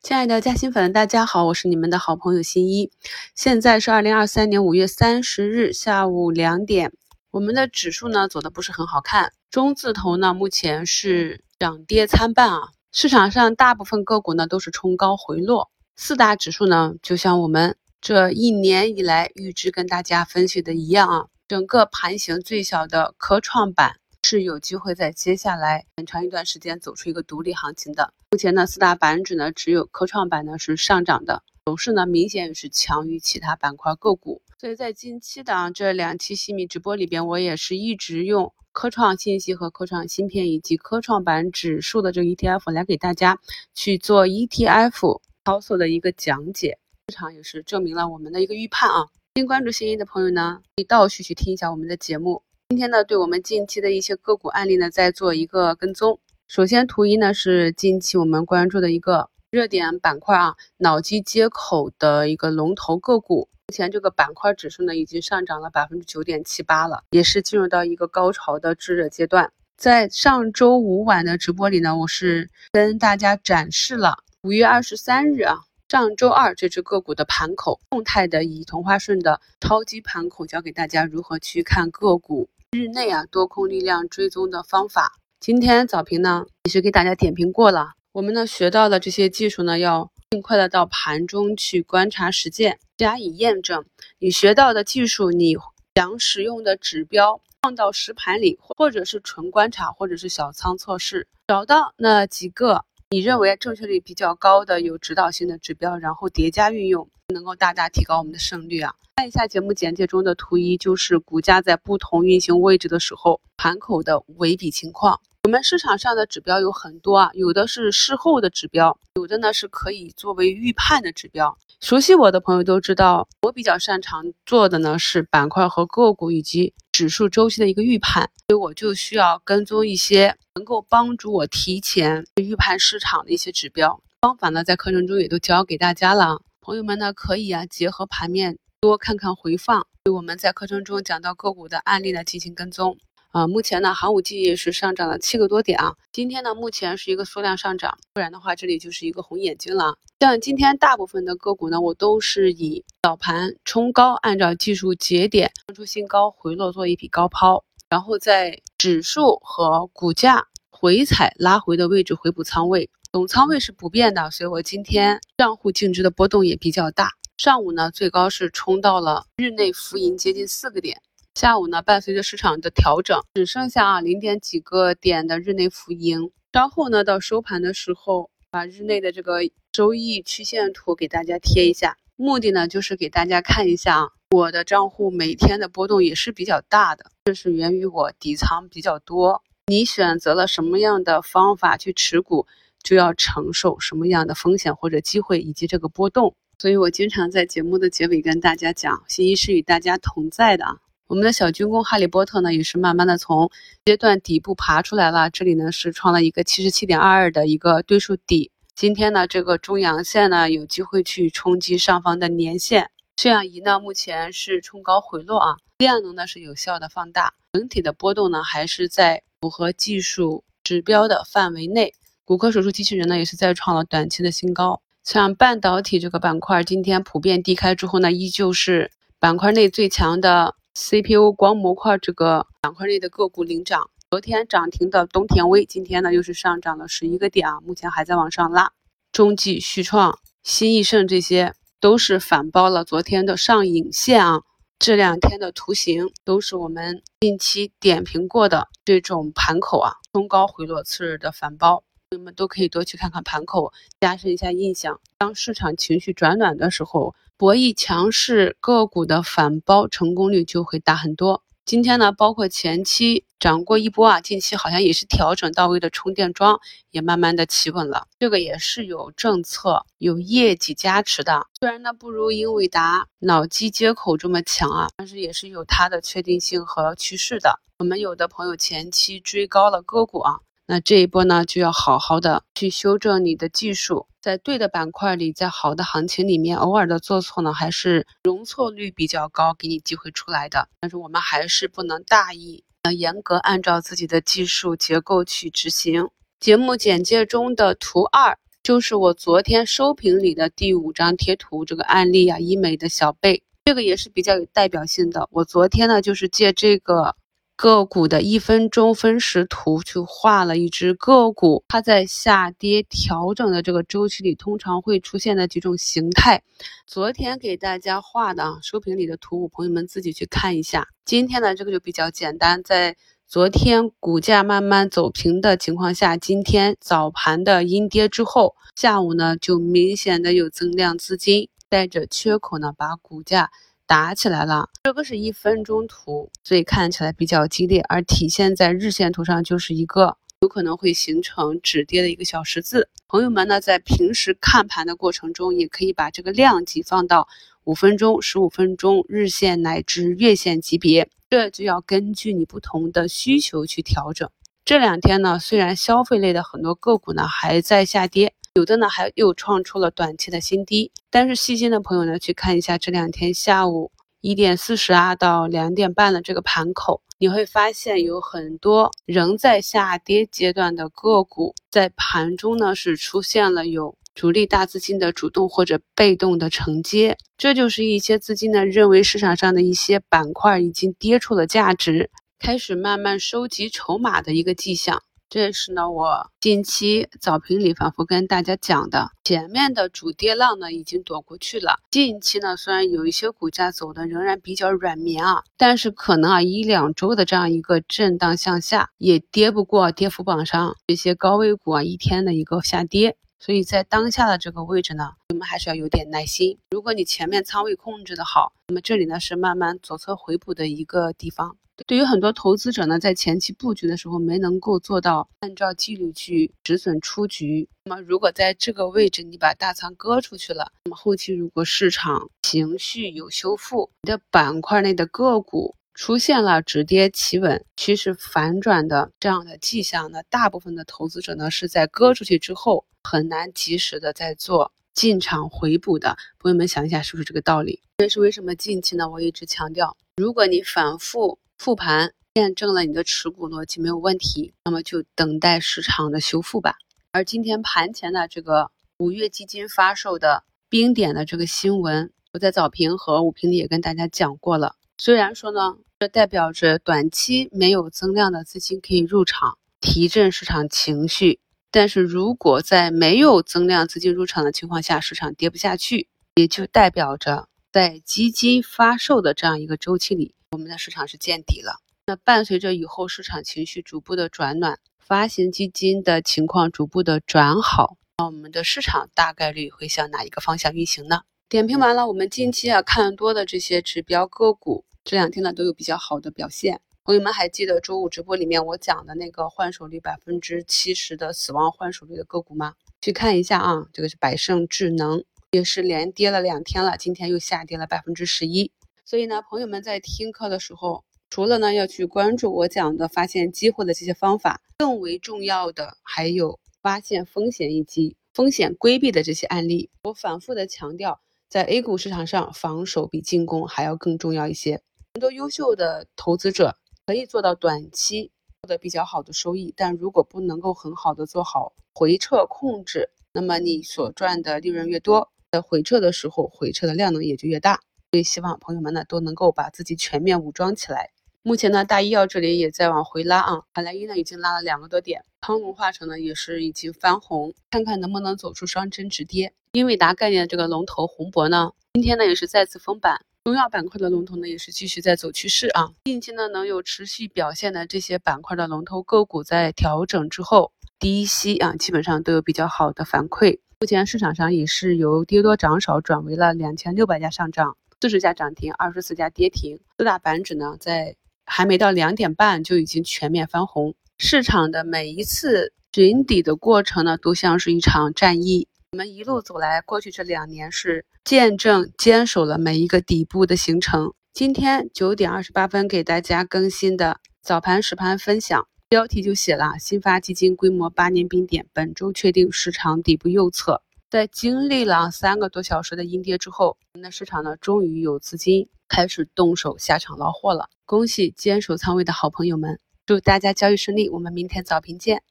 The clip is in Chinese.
亲爱的嘉兴粉，大家好，我是你们的好朋友新一。现在是二零二三年五月三十日下午两点，我们的指数呢走的不是很好看，中字头呢目前是涨跌参半啊。市场上大部分个股呢都是冲高回落，四大指数呢就像我们这一年以来预知跟大家分析的一样啊，整个盘形最小的科创板。是有机会在接下来很长一段时间走出一个独立行情的。目前呢，四大板指呢只有科创板呢是上涨的，走势呢明显也是强于其他板块个股。所以在近期的这两期新米直播里边，我也是一直用科创信息和科创芯片以及科创板指数的这个 ETF 来给大家去做 ETF 操作的一个讲解。市场也是证明了我们的一个预判啊。新关注新一的朋友呢，可以倒序去听一下我们的节目。今天呢，对我们近期的一些个股案例呢，再做一个跟踪。首先，图一呢是近期我们关注的一个热点板块啊，脑机接口的一个龙头个股。目前这个板块指数呢，已经上涨了百分之九点七八了，也是进入到一个高潮的炙热阶段。在上周五晚的直播里呢，我是跟大家展示了五月二十三日啊。上周二这只个股的盘口，动态的以同花顺的超级盘口教给大家如何去看个股日内啊多空力量追踪的方法。今天早评呢也是给大家点评过了，我们呢学到的这些技术呢要尽快的到盘中去观察实践加以验证。你学到的技术，你想使用的指标放到实盘里，或者是纯观察，或者是小仓测试，找到那几个。你认为正确率比较高的有指导性的指标，然后叠加运用，能够大大提高我们的胜率啊！看一下节目简介中的图一，就是股价在不同运行位置的时候盘口的尾比情况。我们市场上的指标有很多啊，有的是事后的指标，有的呢是可以作为预判的指标。熟悉我的朋友都知道，我比较擅长做的呢是板块和个股以及指数周期的一个预判，所以我就需要跟踪一些能够帮助我提前预判市场的一些指标方法呢，在课程中也都教给大家了。朋友们呢，可以啊结合盘面多看看回放，对我们在课程中讲到个股的案例呢进行跟踪。啊，目前呢，寒武纪是上涨了七个多点啊。今天呢，目前是一个缩量上涨，不然的话，这里就是一个红眼睛了。像今天大部分的个股呢，我都是以早盘冲高，按照技术节点冲出新高回落做一笔高抛，然后在指数和股价回踩拉回的位置回补仓位，总仓位是不变的，所以我今天账户净值的波动也比较大。上午呢，最高是冲到了日内浮盈接近四个点。下午呢，伴随着市场的调整，只剩下啊零点几个点的日内浮盈。稍后呢，到收盘的时候，把日内的这个收益曲线图给大家贴一下。目的呢，就是给大家看一下啊，我的账户每天的波动也是比较大的，这是源于我底仓比较多。你选择了什么样的方法去持股，就要承受什么样的风险或者机会以及这个波动。所以我经常在节目的结尾跟大家讲，信息是与大家同在的啊。我们的小军工哈利波特呢，也是慢慢的从阶段底部爬出来了。这里呢是创了一个七十七点二二的一个对数底。今天呢，这个中阳线呢有机会去冲击上方的年线。摄像仪呢目前是冲高回落啊，量能呢是有效的放大，整体的波动呢还是在符合技术指标的范围内。骨科手术机器人呢也是再创了短期的新高。像半导体这个板块，今天普遍低开之后呢，依旧是板块内最强的。CPU 光模块这个板块内的个股领涨，昨天涨停的东田威，今天呢又是上涨了十一个点啊，目前还在往上拉。中继、旭创、新易盛这些都是反包了昨天的上影线啊，这两天的图形都是我们近期点评过的这种盘口啊，冲高回落次日的反包。朋友们都可以多去看看盘口，加深一下印象。当市场情绪转暖的时候，博弈强势个股的反包成功率就会大很多。今天呢，包括前期涨过一波啊，近期好像也是调整到位的充电桩也慢慢的企稳了。这个也是有政策、有业绩加持的。虽然呢不如英伟达脑机接口这么强啊，但是也是有它的确定性和趋势的。我们有的朋友前期追高了个股啊。那这一波呢，就要好好的去修正你的技术，在对的板块里，在好的行情里面，偶尔的做错呢，还是容错率比较高，给你机会出来的。但是我们还是不能大意，要严格按照自己的技术结构去执行。节目简介中的图二。就是我昨天收评里的第五张贴图，这个案例啊，医美的小贝，这个也是比较有代表性的。我昨天呢，就是借这个。个股的一分钟分时图去画了一只个股，它在下跌调整的这个周期里，通常会出现的几种形态。昨天给大家画的啊，收评里的图，我朋友们自己去看一下。今天呢，这个就比较简单，在昨天股价慢慢走平的情况下，今天早盘的阴跌之后，下午呢就明显的有增量资金带着缺口呢，把股价。打起来了，这个是一分钟图，所以看起来比较激烈，而体现在日线图上就是一个有可能会形成止跌的一个小十字。朋友们呢，在平时看盘的过程中，也可以把这个量级放到五分钟、十五分钟、日线乃至月线级别，这就要根据你不同的需求去调整。这两天呢，虽然消费类的很多个股呢还在下跌。有的呢，还又创出了短期的新低。但是细心的朋友呢，去看一下这两天下午一点四十啊到两点半的这个盘口，你会发现有很多仍在下跌阶段的个股，在盘中呢是出现了有主力大资金的主动或者被动的承接，这就是一些资金呢认为市场上的一些板块已经跌出了价值，开始慢慢收集筹码的一个迹象。这也是呢，我近期早评里反复跟大家讲的，前面的主跌浪呢已经躲过去了。近期呢，虽然有一些股价走的仍然比较软绵啊，但是可能啊一两周的这样一个震荡向下，也跌不过跌幅榜上这些高位股啊一天的一个下跌。所以在当下的这个位置呢，我们还是要有点耐心。如果你前面仓位控制的好，那么这里呢是慢慢左侧回补的一个地方。对于很多投资者呢，在前期布局的时候没能够做到按照纪律去止损出局。那么，如果在这个位置你把大仓割出去了，那么后期如果市场情绪有修复，你的板块内的个股出现了止跌企稳、趋势反转的这样的迹象，那大部分的投资者呢是在割出去之后很难及时的在做进场回补的。朋友们想一下，是不是这个道理？这是为什么近期呢？我一直强调，如果你反复。复盘验证了你的持股逻辑没有问题，那么就等待市场的修复吧。而今天盘前的这个五月基金发售的冰点的这个新闻，我在早评和午评里也跟大家讲过了。虽然说呢，这代表着短期没有增量的资金可以入场提振市场情绪，但是如果在没有增量资金入场的情况下，市场跌不下去，也就代表着在基金发售的这样一个周期里。我们的市场是见底了，那伴随着以后市场情绪逐步的转暖，发行基金的情况逐步的转好，那我们的市场大概率会向哪一个方向运行呢？点评完了，我们近期啊看多的这些指标个股，这两天呢都有比较好的表现。朋友们还记得周五直播里面我讲的那个换手率百分之七十的死亡换手率的个股吗？去看一下啊，这个是百胜智能，也是连跌了两天了，今天又下跌了百分之十一。所以呢，朋友们在听课的时候，除了呢要去关注我讲的发现机会的这些方法，更为重要的还有发现风险以及风险规避的这些案例。我反复的强调，在 A 股市场上，防守比进攻还要更重要一些。很多优秀的投资者可以做到短期获得比较好的收益，但如果不能够很好的做好回撤控制，那么你所赚的利润越多，在回撤的时候，回撤的量能也就越大。所以希望朋友们呢都能够把自己全面武装起来。目前呢，大医药这里也在往回拉啊，海莱因呢已经拉了两个多点，康龙化成呢也是已经翻红，看看能不能走出双针止跌。英伟达概念这个龙头宏博呢，今天呢也是再次封板。中药板块的龙头呢也是继续在走趋势啊，近期呢能有持续表现的这些板块的龙头个股在调整之后，低吸啊基本上都有比较好的反馈。目前市场上也是由跌多涨少转为了两千六百家上涨。四十家涨停，二十四家跌停。四大板指呢，在还没到两点半就已经全面翻红。市场的每一次寻底的过程呢，都像是一场战役。我们一路走来，过去这两年是见证坚守了每一个底部的形成。今天九点二十八分给大家更新的早盘实盘分享，标题就写了：新发基金规模八年冰点，本周确定市场底部右侧。在经历了三个多小时的阴跌之后，我们的市场呢，终于有资金开始动手下场捞货了。恭喜坚守仓位的好朋友们，祝大家交易顺利。我们明天早评见。